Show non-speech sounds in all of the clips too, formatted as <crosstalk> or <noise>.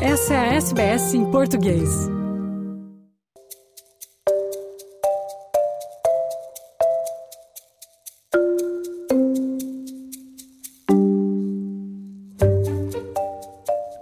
Essa é a SBS em português.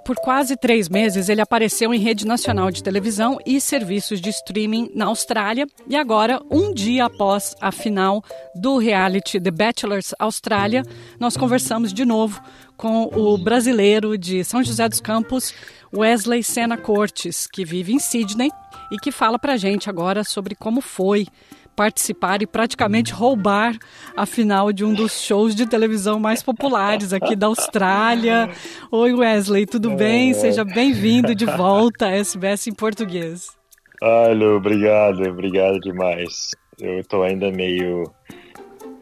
Por quase três meses, ele apareceu em rede nacional de televisão e serviços de streaming na Austrália. E agora, um dia após a final do reality The Bachelors Austrália, nós conversamos de novo com o brasileiro de São José dos Campos, Wesley Sena Cortes, que vive em Sydney e que fala para a gente agora sobre como foi participar e praticamente roubar a final de um dos shows de televisão mais populares aqui da Austrália. Oi, Wesley, tudo bem? Seja bem-vindo de volta à SBS em português. Alô, obrigado, obrigado demais. Eu estou ainda meio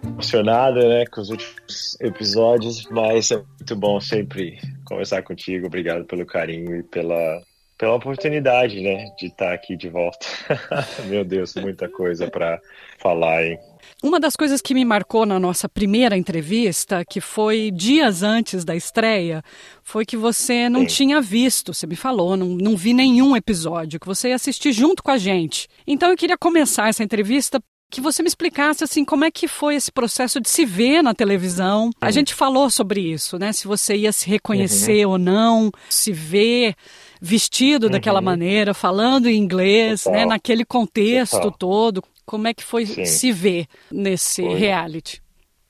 emocionado, né, com os últimos episódios, mas é muito bom sempre conversar contigo. Obrigado pelo carinho e pela pela oportunidade, né, de estar aqui de volta. <laughs> Meu Deus, muita coisa para falar, hein? Uma das coisas que me marcou na nossa primeira entrevista, que foi dias antes da estreia, foi que você não Sim. tinha visto, você me falou, não, não vi nenhum episódio, que você ia assistir junto com a gente. Então eu queria começar essa entrevista que você me explicasse assim como é que foi esse processo de se ver na televisão. A gente falou sobre isso, né? Se você ia se reconhecer uhum. ou não, se ver vestido uhum. daquela maneira, falando em inglês, né, naquele contexto Total. todo. Como é que foi Sim. se ver nesse foi. reality?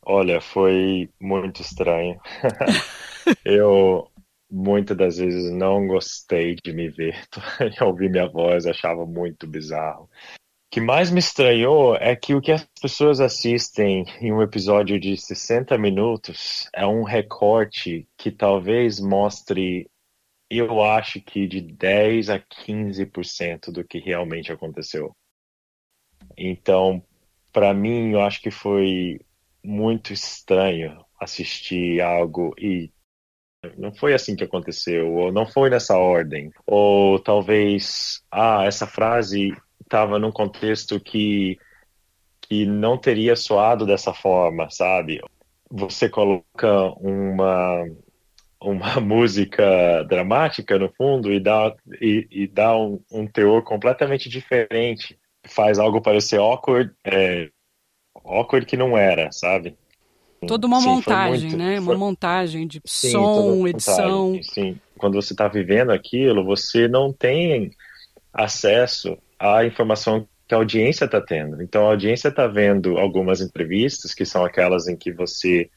Olha, foi muito estranho. <laughs> eu muitas das vezes não gostei de me ver, <laughs> ouvir minha voz, achava muito bizarro. Que mais me estranhou é que o que as pessoas assistem em um episódio de 60 minutos é um recorte que talvez mostre eu acho que de 10 a 15% do que realmente aconteceu. Então, para mim, eu acho que foi muito estranho assistir algo e não foi assim que aconteceu, ou não foi nessa ordem, ou talvez, ah, essa frase estava num contexto que que não teria soado dessa forma, sabe? Você coloca uma uma <laughs> música dramática no fundo e dá, e, e dá um, um, teor completamente diferente. Faz algo parecer awkward, é, awkward que não era, sabe? Toda uma sim, montagem, muito, né? Foi... Uma montagem de sim, som, edição. Sim, quando você está vivendo aquilo, você não tem acesso à informação que a audiência está tendo. Então a audiência está vendo algumas entrevistas que são aquelas em que você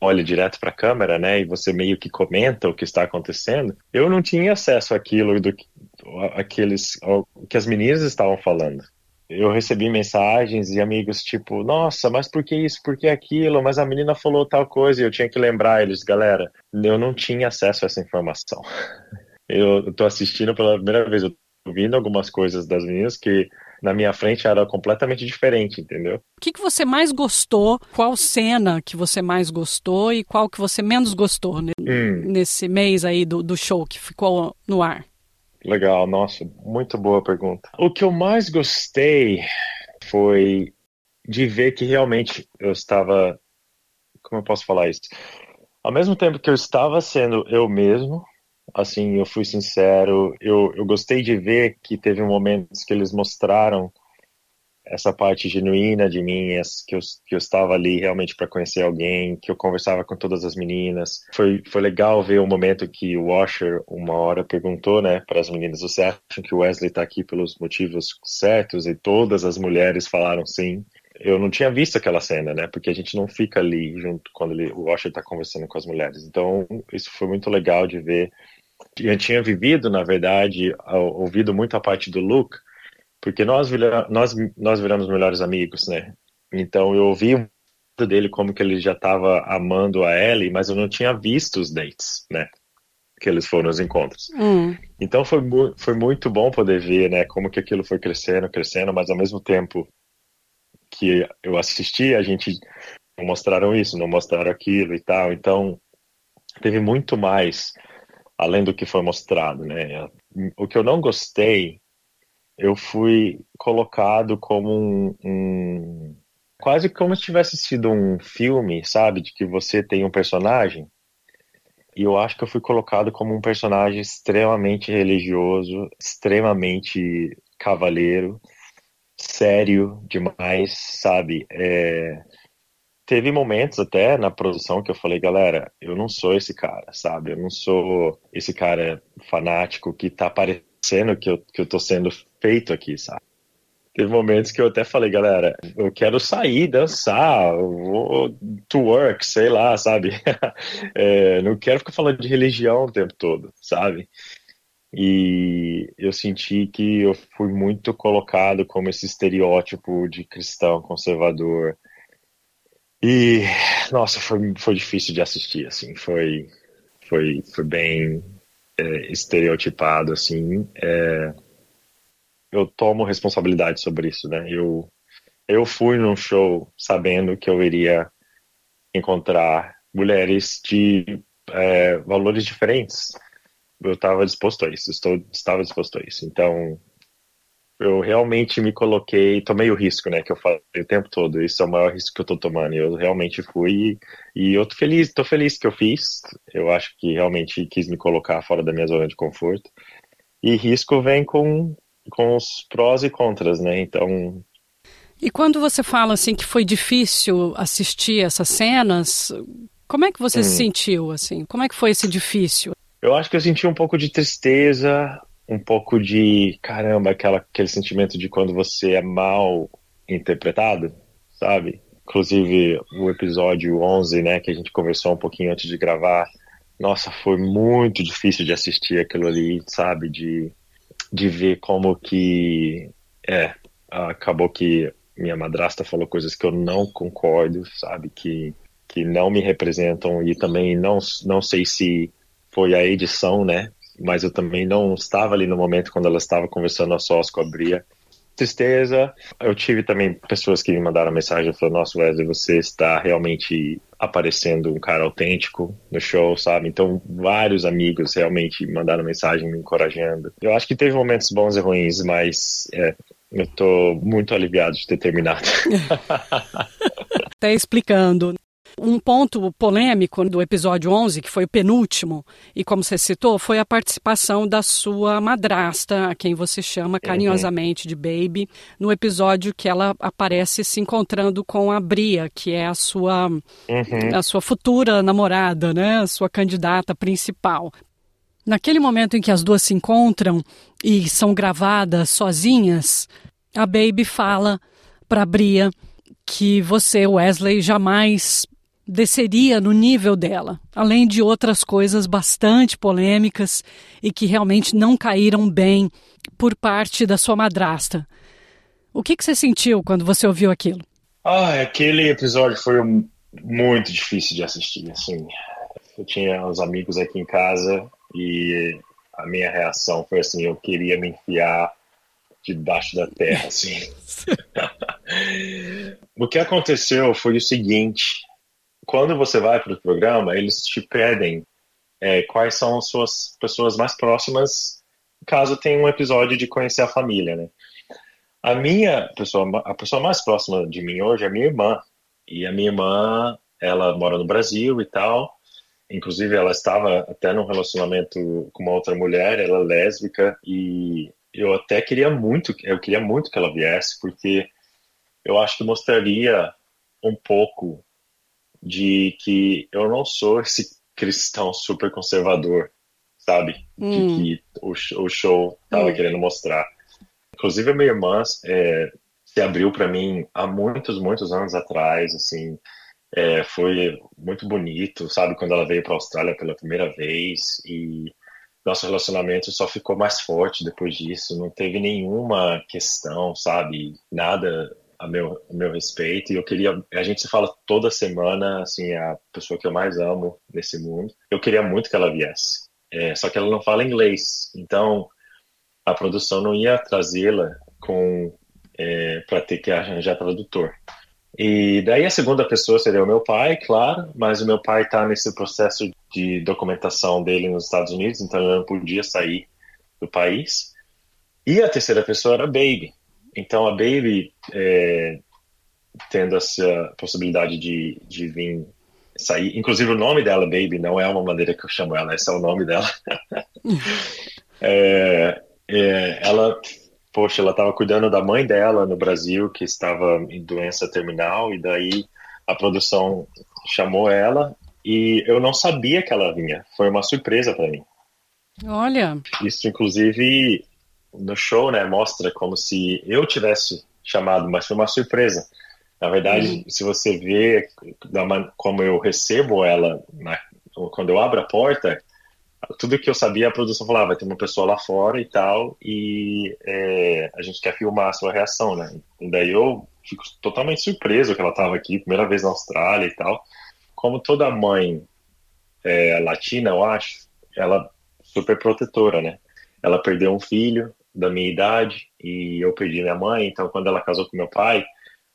olha direto para a câmera, né, e você meio que comenta o que está acontecendo, eu não tinha acesso àquilo do aqueles que as meninas estavam falando. Eu recebi mensagens e amigos tipo, nossa, mas por que isso, por que aquilo? Mas a menina falou tal coisa e eu tinha que lembrar eles, galera, eu não tinha acesso a essa informação. <laughs> Eu estou assistindo pela primeira vez, eu ouvindo algumas coisas das meninas que na minha frente era completamente diferente, entendeu? O que, que você mais gostou? Qual cena que você mais gostou e qual que você menos gostou hum. nesse mês aí do, do show que ficou no ar? Legal, nossa, muito boa pergunta. O que eu mais gostei foi de ver que realmente eu estava. Como eu posso falar isso? Ao mesmo tempo que eu estava sendo eu mesmo, assim, eu fui sincero, eu, eu gostei de ver que teve momentos que eles mostraram essa parte genuína de mim, que eu, que eu estava ali realmente para conhecer alguém, que eu conversava com todas as meninas. Foi, foi legal ver o momento que o Washer, uma hora, perguntou né, para as meninas: você acha que o Wesley está aqui pelos motivos certos? E todas as mulheres falaram sim. Eu não tinha visto aquela cena, né? Porque a gente não fica ali junto quando ele, o Washer está conversando com as mulheres. Então, isso foi muito legal de ver eu tinha vivido, na verdade, ouvido muito a parte do Luke, porque nós, nós, nós viramos melhores amigos, né? Então eu ouvi dele como que ele já estava amando a Ellie, mas eu não tinha visto os dates, né? Que eles foram os encontros. Hum. Então foi, foi muito bom poder ver, né? Como que aquilo foi crescendo, crescendo, mas ao mesmo tempo que eu assisti, a gente não mostraram isso, não mostraram aquilo e tal. Então teve muito mais além do que foi mostrado, né? O que eu não gostei, eu fui colocado como um, um quase como se tivesse sido um filme, sabe, de que você tem um personagem E eu acho que eu fui colocado como um personagem extremamente religioso, extremamente cavaleiro, sério demais, sabe? É... Teve momentos até na produção que eu falei, galera, eu não sou esse cara, sabe? Eu não sou esse cara fanático que tá parecendo que eu, que eu tô sendo feito aqui, sabe? Teve momentos que eu até falei, galera, eu quero sair, dançar, vou to work, sei lá, sabe? <laughs> é, não quero ficar falando de religião o tempo todo, sabe? E eu senti que eu fui muito colocado como esse estereótipo de cristão conservador. E, nossa, foi, foi difícil de assistir, assim, foi, foi, foi bem é, estereotipado, assim. É, eu tomo responsabilidade sobre isso, né? Eu, eu fui num show sabendo que eu iria encontrar mulheres de é, valores diferentes. Eu estava disposto a isso, estou, estava disposto a isso. Então, eu realmente me coloquei, tomei o risco, né, que eu falei o tempo todo. Isso é o maior risco que eu estou tomando. Eu realmente fui e eu tô feliz, tô feliz que eu fiz. Eu acho que realmente quis me colocar fora da minha zona de conforto. E risco vem com com os prós e contras, né? Então. E quando você fala assim que foi difícil assistir essas cenas, como é que você hum. se sentiu assim? Como é que foi esse difícil? Eu acho que eu senti um pouco de tristeza, um pouco de caramba, aquela, aquele sentimento de quando você é mal interpretado, sabe? Inclusive o episódio 11, né, que a gente conversou um pouquinho antes de gravar. Nossa, foi muito difícil de assistir aquilo ali, sabe? De de ver como que é acabou que minha madrasta falou coisas que eu não concordo, sabe, que que não me representam e também não não sei se foi a edição, né? Mas eu também não estava ali no momento quando ela estava conversando a sós com a Bria tristeza. Eu tive também pessoas que me mandaram mensagem falando: Nossa, Wesley, você está realmente aparecendo um cara autêntico no show, sabe? Então, vários amigos realmente mandaram mensagem me encorajando. Eu acho que teve momentos bons e ruins, mas é, eu tô muito aliviado de ter terminado. Até <laughs> explicando. Um ponto polêmico do episódio 11, que foi o penúltimo, e como você citou, foi a participação da sua madrasta, a quem você chama uhum. carinhosamente de Baby, no episódio que ela aparece se encontrando com a Bria, que é a sua, uhum. a sua futura namorada, né? a sua candidata principal. Naquele momento em que as duas se encontram e são gravadas sozinhas, a Baby fala para Bria que você, Wesley, jamais desceria no nível dela, além de outras coisas bastante polêmicas e que realmente não caíram bem por parte da sua madrasta. O que, que você sentiu quando você ouviu aquilo? Ah, aquele episódio foi muito difícil de assistir. Assim, eu tinha uns amigos aqui em casa e a minha reação foi assim: eu queria me enfiar debaixo da terra, assim. <laughs> <laughs> o que aconteceu foi o seguinte: quando você vai para o programa, eles te pedem é, quais são as suas pessoas mais próximas, caso tenha um episódio de conhecer a família, né? A minha pessoa, a pessoa mais próxima de mim hoje é minha irmã. E a minha irmã, ela mora no Brasil e tal. Inclusive, ela estava até num relacionamento com uma outra mulher, ela é lésbica, e eu até queria muito, eu queria muito que ela viesse, porque eu acho que mostraria um pouco de que eu não sou esse cristão super conservador, sabe? Hum. De que o, o show tava hum. querendo mostrar. Inclusive, a minha irmã é, se abriu para mim há muitos, muitos anos atrás, assim. É, foi muito bonito, sabe? Quando ela veio para a Austrália pela primeira vez e nosso relacionamento só ficou mais forte depois disso. Não teve nenhuma questão, sabe? Nada a meu, a meu respeito. E eu queria a gente se fala toda semana assim a pessoa que eu mais amo nesse mundo. Eu queria muito que ela viesse é, só que ela não fala inglês. Então a produção não ia trazê-la com é, para ter que arranjar tradutor. E daí a segunda pessoa seria o meu pai claro mas o meu pai está nesse processo de documentação dele nos Estados Unidos então ele não podia sair do país. E a terceira pessoa era a Baby então a Baby, é, tendo essa possibilidade de, de vir sair. Inclusive o nome dela, Baby, não é uma maneira que eu chamo ela, esse é o nome dela. <laughs> é, é, ela, poxa, ela estava cuidando da mãe dela no Brasil, que estava em doença terminal, e daí a produção chamou ela e eu não sabia que ela vinha. Foi uma surpresa para mim. Olha. Isso, inclusive, no show, né, mostra como se eu tivesse chamado, mas foi uma surpresa. Na verdade, uhum. se você vê como eu recebo ela, na, quando eu abro a porta, tudo que eu sabia, a produção falava, vai ter uma pessoa lá fora e tal, e é, a gente quer filmar a sua reação, né? E daí eu fico totalmente surpreso que ela estava aqui, primeira vez na Austrália e tal. Como toda mãe é, latina, eu acho, ela super protetora, né? Ela perdeu um filho da minha idade e eu perdi minha mãe, então quando ela casou com meu pai,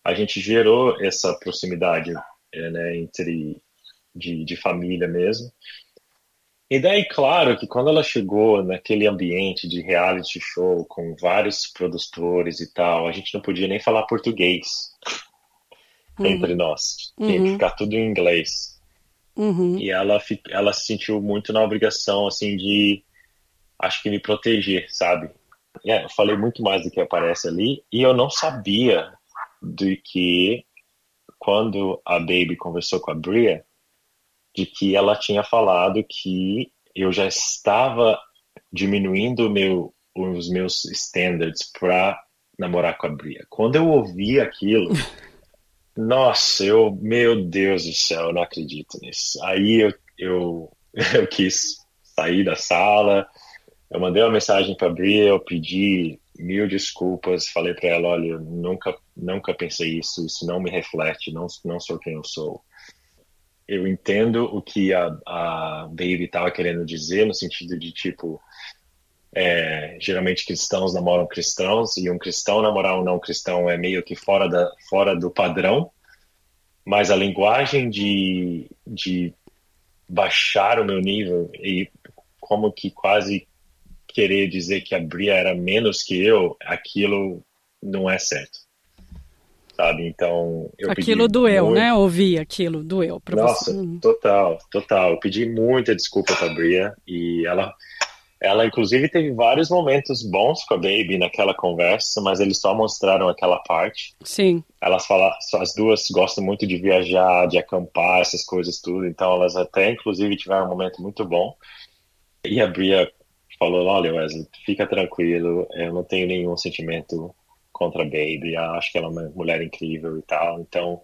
a gente gerou essa proximidade é, né, entre de, de família mesmo. E daí, claro, que quando ela chegou naquele ambiente de reality show com vários produtores e tal, a gente não podia nem falar português uhum. entre nós. Tinha uhum. que ficar tudo em inglês. Uhum. E ela, ela se sentiu muito na obrigação, assim, de, acho que me proteger, sabe? É, eu falei muito mais do que aparece ali. E eu não sabia de que quando a Baby conversou com a Bria, de que ela tinha falado que eu já estava diminuindo meu, os meus standards para namorar com a Bria. Quando eu ouvi aquilo, <laughs> nossa, eu, meu Deus do céu, eu não acredito nisso. Aí eu, eu, <laughs> eu quis sair da sala, eu mandei uma mensagem para a Bria, eu pedi mil desculpas, falei para ela, olha, nunca, nunca pensei isso, isso não me reflete, não, não sou quem eu sou. Eu entendo o que a, a Baby estava querendo dizer, no sentido de, tipo, é, geralmente cristãos namoram cristãos, e um cristão namorar um não cristão é meio que fora, da, fora do padrão, mas a linguagem de, de baixar o meu nível e como que quase querer dizer que a Bria era menos que eu, aquilo não é certo sabe? Então, eu Aquilo doeu, muito... né? Ouvir aquilo doeu pra Nossa, você. Nossa, total, total. Eu pedi muita desculpa pra Bria e ela ela inclusive teve vários momentos bons com a Baby naquela conversa, mas eles só mostraram aquela parte. Sim. Elas falam, as duas gostam muito de viajar, de acampar, essas coisas tudo, então elas até inclusive tiveram um momento muito bom. E a Bria falou: "Olha, Wesley, fica tranquilo, eu não tenho nenhum sentimento contra a Baby, acho que ela é uma mulher incrível e tal. Então,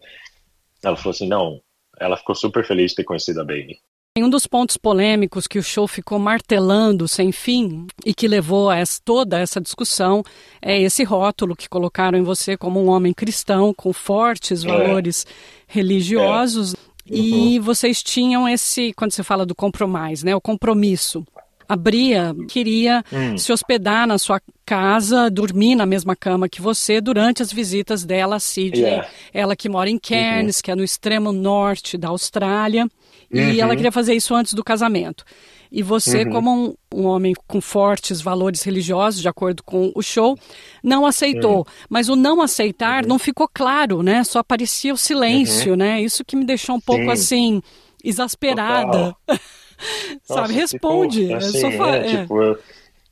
ela falou assim: não, ela ficou super feliz de ter conhecido a Baby. Um dos pontos polêmicos que o show ficou martelando sem fim e que levou a essa, toda essa discussão é esse rótulo que colocaram em você como um homem cristão com fortes é. valores religiosos. É. Uhum. E vocês tinham esse, quando você fala do compromisso, né, o compromisso a Bria queria hum. se hospedar na sua casa, dormir na mesma cama que você durante as visitas dela a Sydney. Yeah. Ela que mora em Cairns, uhum. que é no extremo norte da Austrália. E uhum. ela queria fazer isso antes do casamento. E você, uhum. como um, um, homem com fortes valores religiosos, de acordo com o show, não aceitou. Uhum. Mas o não aceitar uhum. não ficou claro, né? Só parecia o silêncio, uhum. né? Isso que me deixou um pouco Sim. assim, exasperada. <laughs> Sabe, responde. Tipo, assim, é, é. Tipo,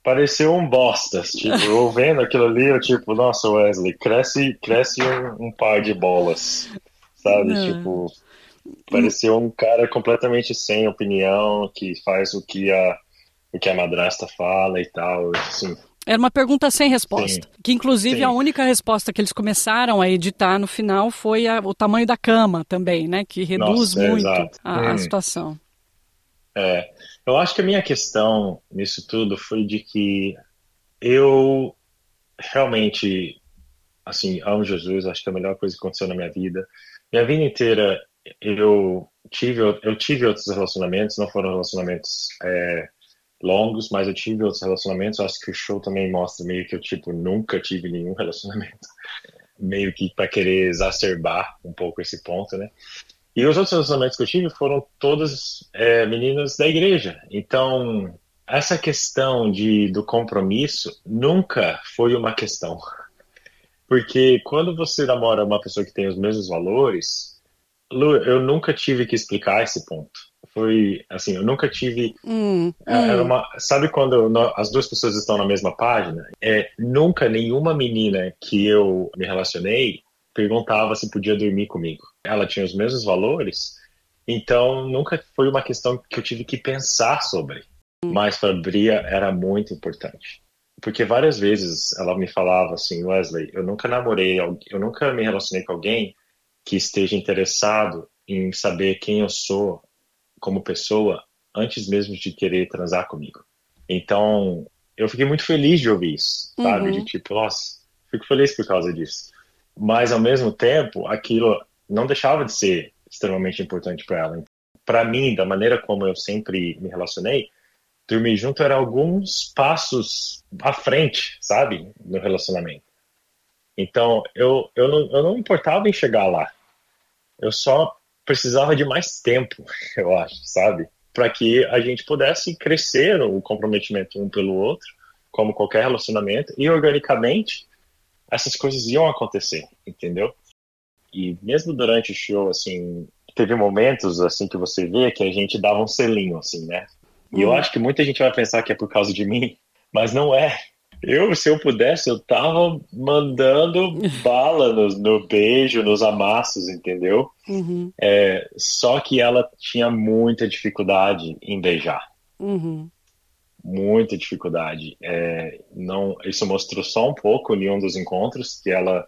pareceu um bosta. Tipo, eu vendo aquilo ali, eu tipo, nossa, Wesley, cresce, cresce um, um par de bolas. Sabe? Não. Tipo, pareceu um cara completamente sem opinião, que faz o que a, o que a madrasta fala e tal. Assim. Era uma pergunta sem resposta. Sim. Que, inclusive, Sim. a única resposta que eles começaram a editar no final foi a, o tamanho da cama também, né? Que reduz Nossa, muito é, a, hum. a situação. É, eu acho que a minha questão nisso tudo foi de que eu realmente, assim, amo Jesus, acho que é a melhor coisa que aconteceu na minha vida. Minha vida inteira eu tive, eu tive outros relacionamentos, não foram relacionamentos é, longos, mas eu tive outros relacionamentos. Acho que o show também mostra meio que eu, tipo, nunca tive nenhum <laughs> relacionamento. Meio que para querer exacerbar um pouco esse ponto, né? E os outros relacionamentos que eu tive foram todas é, meninas da igreja. Então, essa questão de, do compromisso nunca foi uma questão. Porque quando você namora uma pessoa que tem os mesmos valores, Lu, eu nunca tive que explicar esse ponto. Foi assim, eu nunca tive. Hum, é, hum. uma, sabe quando as duas pessoas estão na mesma página? É, nunca nenhuma menina que eu me relacionei perguntava se podia dormir comigo. Ela tinha os mesmos valores, então nunca foi uma questão que eu tive que pensar sobre. Mas para Bria era muito importante. Porque várias vezes ela me falava assim, Wesley, eu nunca namorei, eu nunca me relacionei com alguém que esteja interessado em saber quem eu sou como pessoa antes mesmo de querer transar comigo. Então, eu fiquei muito feliz de ouvir isso, sabe? Uhum. De tipo, nossa, fico feliz por causa disso. Mas, ao mesmo tempo, aquilo não deixava de ser extremamente importante para ela. Para mim, da maneira como eu sempre me relacionei, dormir junto era alguns passos à frente, sabe? No relacionamento. Então, eu, eu, não, eu não importava em chegar lá. Eu só precisava de mais tempo, <laughs> eu acho, sabe? Para que a gente pudesse crescer o comprometimento um pelo outro, como qualquer relacionamento, e organicamente essas coisas iam acontecer, entendeu? E mesmo durante o show, assim, teve momentos assim que você vê que a gente dava um selinho, assim, né? E uhum. eu acho que muita gente vai pensar que é por causa de mim, <laughs> mas não é. Eu, se eu pudesse, eu tava mandando <laughs> bala no, no beijo, nos amassos, entendeu? Uhum. É, só que ela tinha muita dificuldade em beijar. Uhum. Muita dificuldade. É, não, isso mostrou só um pouco em um dos encontros que ela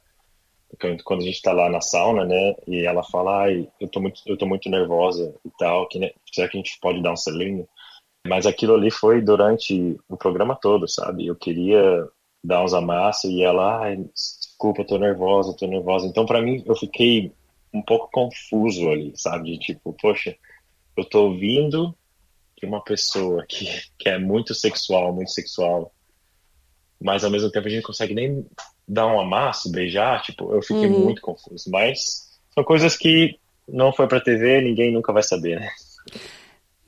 quando a gente está lá na sauna, né, e ela fala, ai, eu tô muito, eu tô muito nervosa e tal, que, né, será que a gente pode dar um selinho? Mas aquilo ali foi durante o programa todo, sabe? Eu queria dar uns amassos e ela, ai, desculpa, tô nervosa, tô nervosa. Então, para mim, eu fiquei um pouco confuso ali, sabe? De tipo, poxa, eu tô ouvindo de uma pessoa que, que é muito sexual, muito sexual, mas ao mesmo tempo a gente não consegue nem dar um amasso, beijar, tipo, eu fiquei uhum. muito confuso. Mas são coisas que não foi pra TV, ninguém nunca vai saber, né?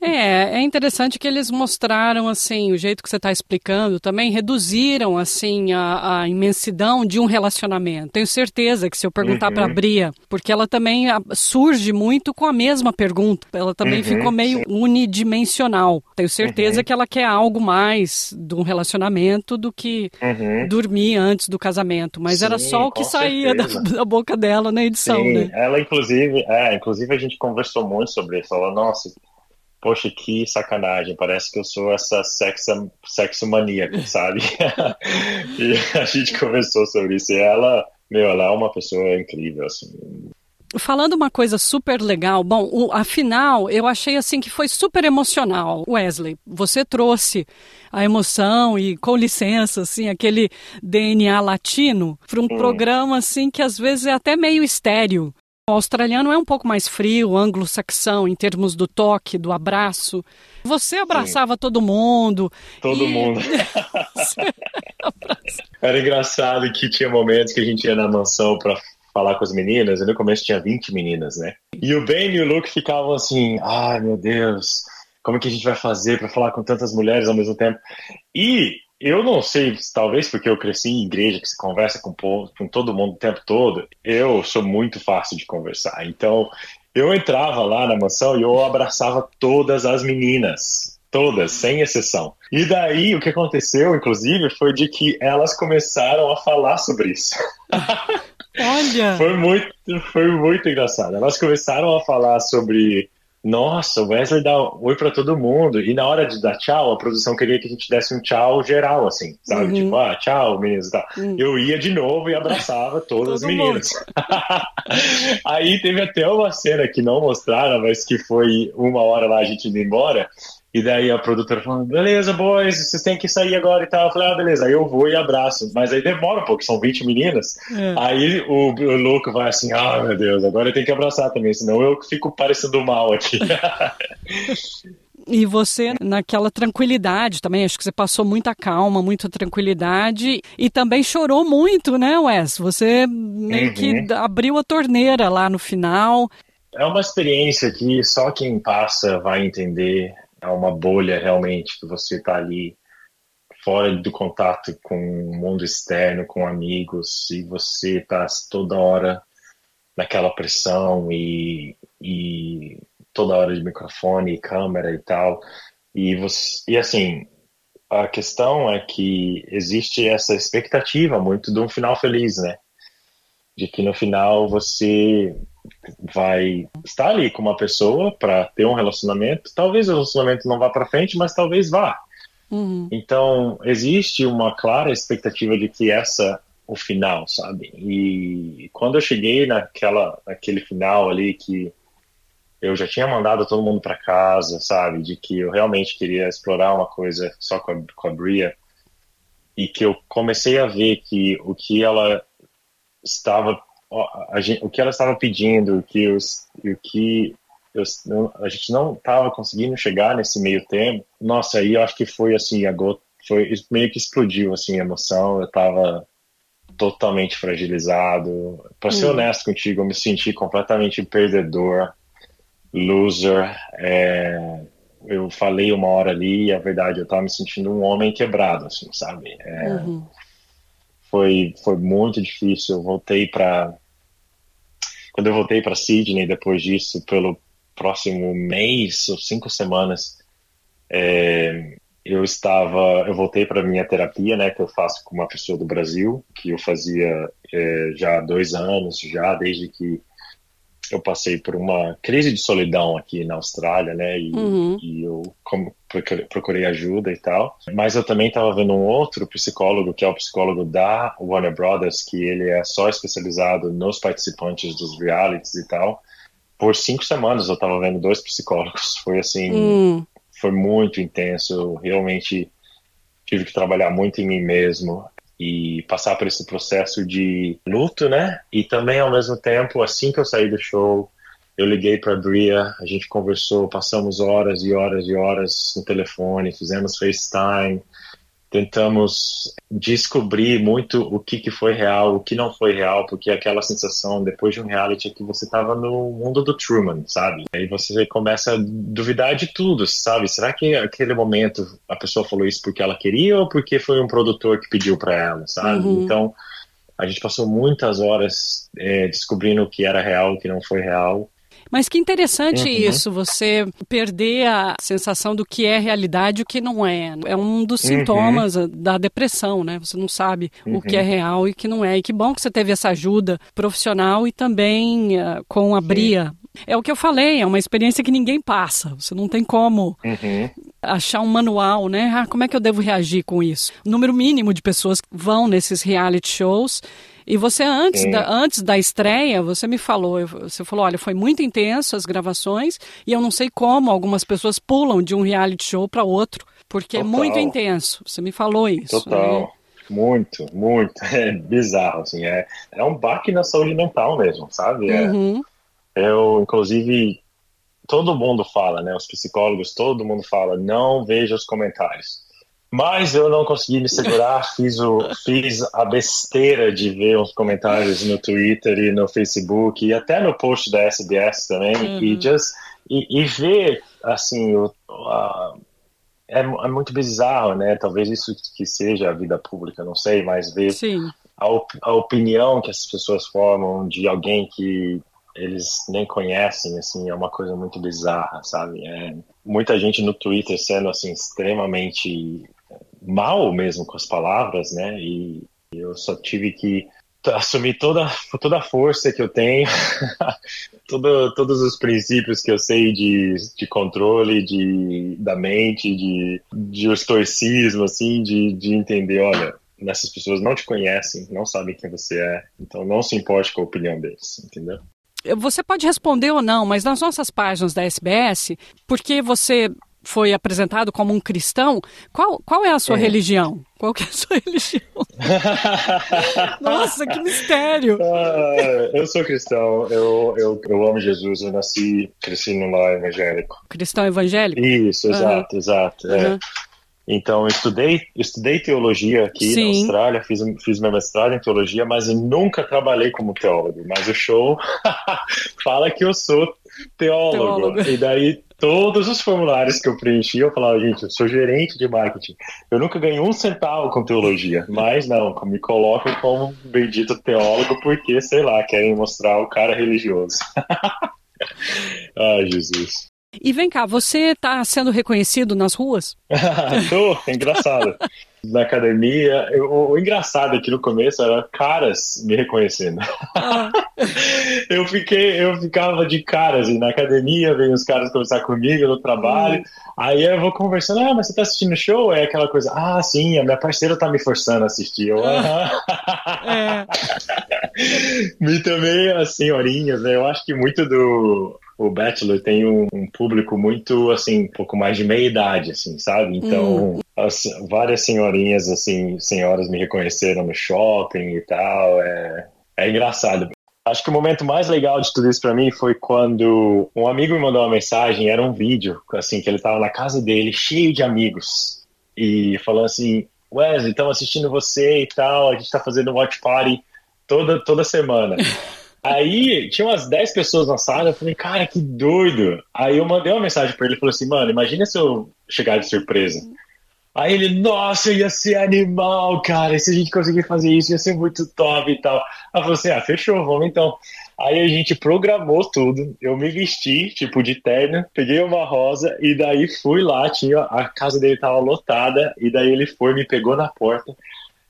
É, é interessante que eles mostraram, assim, o jeito que você está explicando também, reduziram, assim, a, a, imensidão de um relacionamento. Tenho certeza que se eu perguntar uhum. para a Bria, porque ela também surge muito com a mesma pergunta, ela também uhum, ficou meio sim. unidimensional. Tenho certeza uhum. que ela quer algo mais de um relacionamento do que uhum. dormir antes do casamento, mas sim, era só o que saía da, da, boca dela na edição, sim, né? Ela, inclusive, é, inclusive a gente conversou muito sobre isso, falou, nossa poxa, que sacanagem, parece que eu sou essa sexo, sexo maníaco, <laughs> sabe? <laughs> e a gente conversou sobre isso e ela, meu, ela é uma pessoa incrível, assim. Falando uma coisa super legal, bom, o, afinal, eu achei assim que foi super emocional. Wesley, você trouxe a emoção e, com licença, assim, aquele DNA latino para um hum. programa assim que às vezes é até meio estéreo. O australiano é um pouco mais frio, anglo-saxão, em termos do toque, do abraço. Você abraçava Sim. todo mundo. Todo e... mundo. <laughs> Era engraçado que tinha momentos que a gente ia na mansão para falar com as meninas, e no começo tinha 20 meninas, né? E o Ben e o Luke ficavam assim: ai meu Deus, como é que a gente vai fazer para falar com tantas mulheres ao mesmo tempo? E eu não sei, talvez porque eu cresci em igreja que se conversa com, com todo mundo o tempo todo, eu sou muito fácil de conversar. Então, eu entrava lá na mansão e eu abraçava todas as meninas. Todas, sem exceção. E daí, o que aconteceu, inclusive, foi de que elas começaram a falar sobre isso. <laughs> Olha! foi muito, foi muito engraçado. Elas começaram a falar sobre nossa, o Wesley dá oi para todo mundo. E na hora de dar tchau, a produção queria que a gente desse um tchau geral, assim, sabe? Uhum. Tipo, ah, tchau, meninos e tal. Uhum. Eu ia de novo e abraçava <laughs> todas as meninas. <laughs> Aí teve até uma cena que não mostraram, mas que foi uma hora lá a gente indo embora. E daí a produtora falando, beleza, boys, vocês têm que sair agora e tal. Eu falei, ah, beleza, aí eu vou e abraço. Mas aí demora um pouco, são 20 meninas. É. Aí o, o louco vai assim, ah, meu Deus, agora eu tenho que abraçar também, senão eu fico parecendo mal aqui. <laughs> E você, naquela tranquilidade também, acho que você passou muita calma, muita tranquilidade e também chorou muito, né, Wes? Você meio uhum. que abriu a torneira lá no final. É uma experiência que só quem passa vai entender é uma bolha realmente que você está ali fora do contato com o mundo externo, com amigos, e você está toda hora naquela pressão e e toda hora de microfone e câmera e tal. E, você, e assim, a questão é que existe essa expectativa muito de um final feliz, né? De que no final você vai estar ali com uma pessoa para ter um relacionamento. Talvez o relacionamento não vá para frente, mas talvez vá. Uhum. Então, existe uma clara expectativa de que essa o final, sabe? E quando eu cheguei naquela, naquele final ali que eu já tinha mandado todo mundo para casa, sabe? De que eu realmente queria explorar uma coisa só com a, com a Bria. E que eu comecei a ver que o que ela estava gente, o que ela estava pedindo, que os, o que eu, a gente não estava conseguindo chegar nesse meio tempo. Nossa, aí eu acho que foi assim, a gota, foi meio que explodiu assim a emoção. Eu estava totalmente fragilizado. Para ser hum. honesto contigo, eu me senti completamente perdedor loser. É, eu falei uma hora ali e a verdade eu tava me sentindo um homem quebrado, assim, sabe? É, uhum. Foi foi muito difícil. Eu voltei para quando eu voltei para Sydney depois disso, pelo próximo mês ou cinco semanas, é, eu estava, eu voltei para minha terapia, né, que eu faço com uma pessoa do Brasil, que eu fazia é, já dois anos, já desde que eu passei por uma crise de solidão aqui na Austrália, né? E, uhum. e eu procurei ajuda e tal. Mas eu também estava vendo um outro psicólogo, que é o psicólogo da Warner Brothers, que ele é só especializado nos participantes dos realities e tal. Por cinco semanas eu estava vendo dois psicólogos. <laughs> Foi assim, uhum. foi muito intenso. Eu realmente tive que trabalhar muito em mim mesmo e passar por esse processo de luto, né? E também ao mesmo tempo, assim que eu saí do show, eu liguei para Bria, a gente conversou, passamos horas e horas e horas no telefone, fizemos FaceTime, tentamos descobrir muito o que, que foi real, o que não foi real, porque aquela sensação depois de um reality é que você estava no mundo do Truman, sabe? Aí você começa a duvidar de tudo, sabe? Será que aquele momento a pessoa falou isso porque ela queria ou porque foi um produtor que pediu para ela, sabe? Uhum. Então a gente passou muitas horas é, descobrindo o que era real, o que não foi real. Mas que interessante uhum. isso, você perder a sensação do que é realidade e o que não é. É um dos uhum. sintomas da depressão, né? Você não sabe uhum. o que é uhum. real e o que não é. E que bom que você teve essa ajuda profissional e também uh, com a Sim. Bria. É o que eu falei, é uma experiência que ninguém passa. Você não tem como uhum. achar um manual, né? Ah, como é que eu devo reagir com isso? O número mínimo de pessoas vão nesses reality shows e você, antes, da, antes da estreia, você me falou, você falou, olha, foi muito intenso as gravações e eu não sei como algumas pessoas pulam de um reality show para outro, porque Total. é muito intenso. Você me falou isso. Total. Né? Muito, muito. <laughs> É bizarro, assim. É, é um baque na saúde mental mesmo, sabe? É, uhum. Eu, inclusive, todo mundo fala, né? Os psicólogos, todo mundo fala, não veja os comentários. Mas eu não consegui me segurar, fiz, o, fiz a besteira de ver uns comentários no Twitter e no Facebook e até no post da SBS também uhum. e, just, e, e ver, assim, o, a, é, é, muito bizarro, né? Talvez isso que seja a vida pública, não sei, mas ver a, op, a opinião que as pessoas formam de alguém que eles nem conhecem, assim, é uma coisa muito bizarra, sabe? É, muita gente no Twitter sendo, assim, extremamente mal mesmo com as palavras, né? E eu só tive que assumir toda, toda a força que eu tenho, <laughs> todo, todos os princípios que eu sei de, de controle de, da mente, de, de estoicismo, assim, de, de entender, olha, essas pessoas não te conhecem, não sabem quem você é, então não se importe com a opinião deles, entendeu? Você pode responder ou não, mas nas nossas páginas da SBS, porque você foi apresentado como um cristão, qual, qual é a sua é. religião? Qual que é a sua <laughs> religião? <laughs> Nossa, que mistério! Uh, eu sou cristão, eu, eu, eu amo Jesus, eu nasci, cresci num lar evangélico. Cristão evangélico? Isso, exato, uhum. exato. É. Uhum. Então, eu estudei, estudei teologia aqui Sim. na Austrália, fiz, fiz meu mestrado em teologia, mas nunca trabalhei como teólogo. Mas o show <laughs> fala que eu sou teólogo. teólogo. E daí todos os formulários que eu preenchi, eu falava, gente, eu sou gerente de marketing. Eu nunca ganhei um centavo com teologia, mas não, me colocam como bendito teólogo porque, sei lá, querem mostrar o cara religioso. Ai, <laughs> Jesus. E vem cá, você está sendo reconhecido nas ruas? <laughs> Tô, é engraçado. Na academia, eu, o engraçado aqui no começo era caras me reconhecendo. Ah. <laughs> eu fiquei, eu ficava de caras assim, na academia, vem os caras conversar comigo no trabalho. Hum. Aí eu vou conversando, ah, mas você tá assistindo o show? É aquela coisa, ah, sim, a minha parceira tá me forçando a assistir. Eu, ah. é. Me <laughs> também as senhorinhas, né? Eu acho que muito do o Bachelor tem um, um, público muito, assim, um pouco mais de meia idade, assim, sabe? Então, hum. as, várias senhorinhas, assim, senhoras me reconheceram no shopping e tal, é, é engraçado. Acho que o momento mais legal de tudo isso para mim foi quando um amigo me mandou uma mensagem, era um vídeo, assim, que ele tava na casa dele, cheio de amigos, e falou assim, Wesley, estamos assistindo você e tal, a gente tá fazendo watch party toda, toda semana. <laughs> Aí tinha umas 10 pessoas na sala, eu falei, cara, que doido. Aí eu mandei uma mensagem para ele falei assim, mano, imagina se eu chegar de surpresa. Aí ele, nossa, ia ser animal, cara. Se a gente conseguir fazer isso, ia ser muito top e tal. Aí eu falei assim, ah, fechou, vamos então. Aí a gente programou tudo. Eu me vesti, tipo, de terno, peguei uma rosa e daí fui lá. Tinha a casa dele tava lotada e daí ele foi, me pegou na porta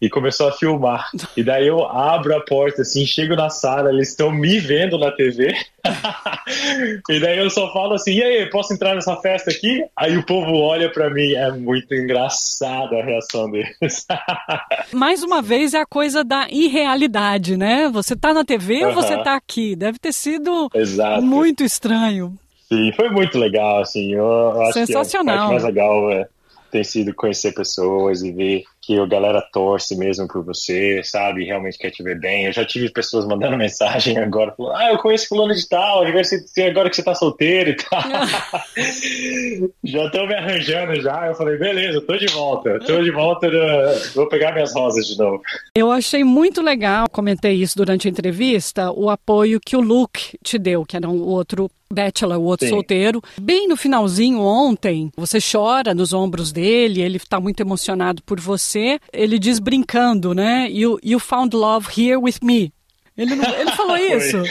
e começou a filmar. E daí eu abro a porta, assim, chego na sala, eles estão me vendo na TV. <laughs> e daí eu só falo assim: e aí, posso entrar nessa festa aqui? Aí o povo olha para mim, é muito engraçada a reação deles. <laughs> Mais uma vez é a coisa da irrealidade, né? Você tá na TV ou você tá aqui? Deve ter sido Exato. muito estranho. Sim, foi muito legal, assim. Eu, eu acho Sensacional. que a parte mais legal é, tem sido conhecer pessoas e ver que a galera torce mesmo por você, sabe? Realmente quer te ver bem. Eu já tive pessoas mandando <laughs> mensagem agora, falando, ah, eu conheço fulano de tal, agora que você tá solteiro e tal. <laughs> já estão me arranjando já. Eu falei, beleza, tô de volta. Tô de volta, vou pegar minhas rosas de novo. Eu achei muito legal, comentei isso durante a entrevista, o apoio que o Luke te deu, que era um outro Bachelor, o outro Sim. solteiro. Bem no finalzinho ontem, você chora nos ombros dele, ele está muito emocionado por você. Ele diz brincando, né? You, you found love here with me. Ele, não, ele falou <laughs> isso. <laughs>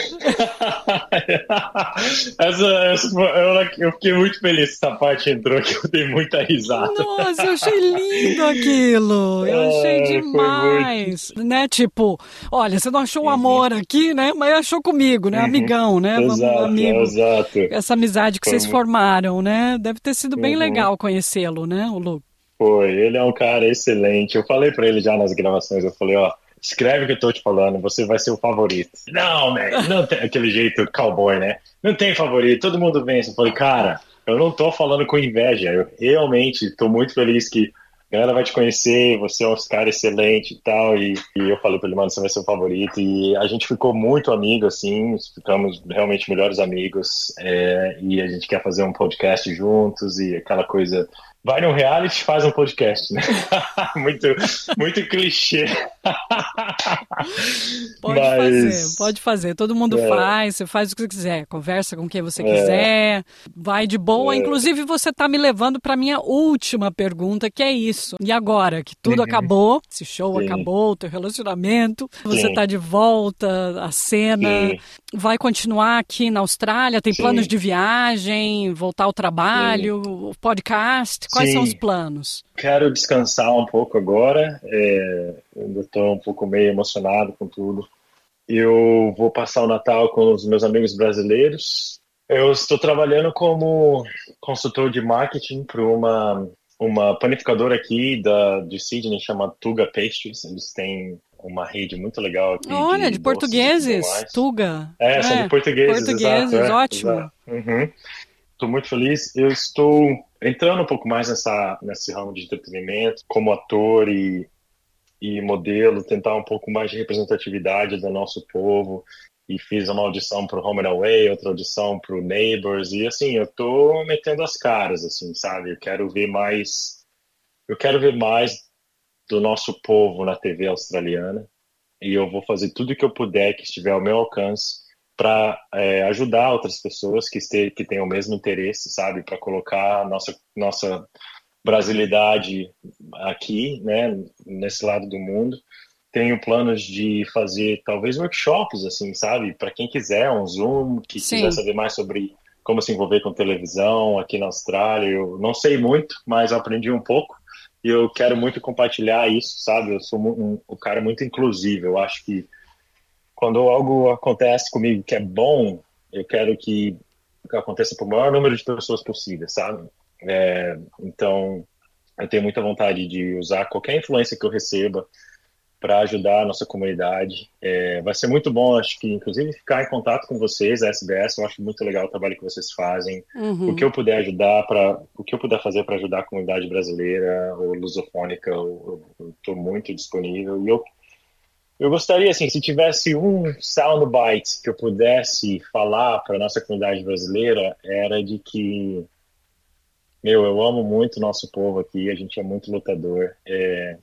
essa, essa, eu, eu, fiquei muito feliz que essa parte entrou, que eu dei muita risada. Nossa, eu achei lindo aquilo. Eu achei demais. Muito... Né? Tipo, olha, você não achou o uhum. amor aqui, né? Mas achou comigo, né? Uhum. Amigão, né? Exato, Amigo. exato. Essa amizade que foi vocês muito... formaram, né? Deve ter sido bem uhum. legal conhecê-lo, né, o Lu? Foi, ele é um cara excelente. Eu falei para ele já nas gravações, eu falei, ó, escreve o que eu tô te falando, você vai ser o favorito. Não, man, não tem aquele jeito cowboy, né? Não tem favorito, todo mundo vence. Eu falei, cara, eu não tô falando com inveja, eu realmente tô muito feliz que a galera vai te conhecer, você é um cara excelente e tal, e, e eu falei pra ele, mano, você vai ser o favorito, e a gente ficou muito amigo, assim, ficamos realmente melhores amigos, é, e a gente quer fazer um podcast juntos, e aquela coisa vai no reality e faz um podcast, né? <laughs> muito, muito clichê. Pode Mas... fazer, pode fazer. Todo mundo é. faz, você faz o que você quiser, conversa com quem você é. quiser, vai de boa. É. Inclusive, você está me levando para minha última pergunta, que é isso. E agora que tudo uhum. acabou, esse show Sim. acabou, o teu relacionamento, você está de volta, a cena, Sim. Vai continuar aqui na Austrália? Tem Sim. planos de viagem, voltar ao trabalho, podcast? Quais Sim. são os planos? Quero descansar um pouco agora. É, ainda estou um pouco meio emocionado com tudo. Eu vou passar o Natal com os meus amigos brasileiros. Eu estou trabalhando como consultor de marketing para uma uma panificadora aqui da de Sydney chamada Tuga Pastries. Eles têm uma rede muito legal aqui. Olha, de, de portugueses, Tuga. É, é, são de portugueses. Portugueses, exato, é, ótimo. Uhum. Estou muito feliz. Eu estou entrando um pouco mais nessa, nesse ramo de entretenimento, como ator e, e modelo, tentar um pouco mais de representatividade do nosso povo. E fiz uma audição para o Home and Away, outra audição para o Neighbors. E assim, eu tô metendo as caras, assim, sabe? Eu quero ver mais. Eu quero ver mais do nosso povo na TV australiana. E eu vou fazer tudo o que eu puder que estiver ao meu alcance para é, ajudar outras pessoas que, este, que têm o mesmo interesse, sabe? Para colocar a nossa, nossa brasilidade aqui, né? Nesse lado do mundo. tenho planos de fazer talvez workshops, assim, sabe? Para quem quiser, um Zoom, que Sim. quiser saber mais sobre como se envolver com televisão aqui na Austrália. Eu não sei muito, mas aprendi um pouco e eu quero muito compartilhar isso, sabe? Eu sou um, um cara muito inclusivo. Eu acho que quando algo acontece comigo que é bom, eu quero que, aconteça para o maior número de pessoas possível, sabe? É, então, eu tenho muita vontade de usar qualquer influência que eu receba para ajudar a nossa comunidade. É, vai ser muito bom, acho que, inclusive, ficar em contato com vocês, a SBS. Eu acho muito legal o trabalho que vocês fazem. Uhum. O que eu puder ajudar para, o que eu puder fazer para ajudar a comunidade brasileira ou lusofônica, eu estou muito disponível. E eu, eu gostaria, assim, se tivesse um soundbite que eu pudesse falar para nossa comunidade brasileira, era de que meu, eu amo muito o nosso povo aqui, a gente é muito lutador. É,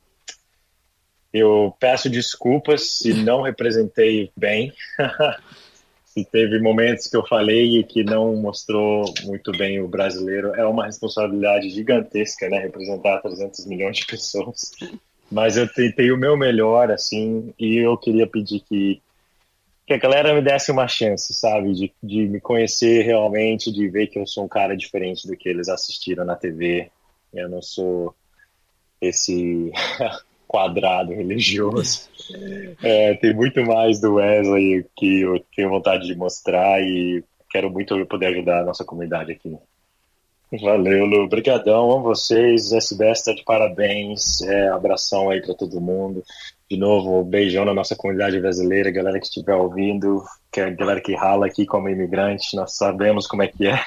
eu peço desculpas se não representei bem. <laughs> se teve momentos que eu falei e que não mostrou muito bem o brasileiro. É uma responsabilidade gigantesca, né? Representar 300 milhões de pessoas. Mas eu tentei o meu melhor, assim, e eu queria pedir que, que a galera me desse uma chance, sabe? De, de me conhecer realmente, de ver que eu sou um cara diferente do que eles assistiram na TV. Eu não sou esse <laughs> quadrado religioso. É, tem muito mais do Wesley que eu tenho vontade de mostrar e quero muito poder ajudar a nossa comunidade aqui. Valeu, Lu. Obrigadão, vocês. SBS está de parabéns. É, abração aí para todo mundo. De novo, beijão na nossa comunidade brasileira, galera que estiver ouvindo, que é a galera que rala aqui como imigrante, nós sabemos como é que é.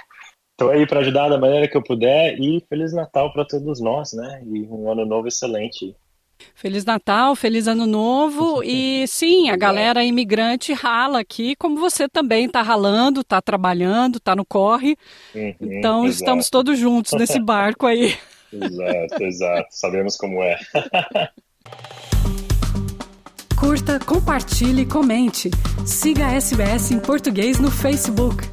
Estou aí para ajudar da maneira que eu puder e Feliz Natal para todos nós, né? E um ano novo excelente. Feliz Natal, feliz Ano Novo e sim, a galera imigrante rala aqui, como você também está ralando, está trabalhando, está no corre. Uhum, então exato. estamos todos juntos nesse <laughs> barco aí. exato, exato. Sabemos como é. <laughs> Curta, compartilhe, comente. Siga a SBS em português no Facebook.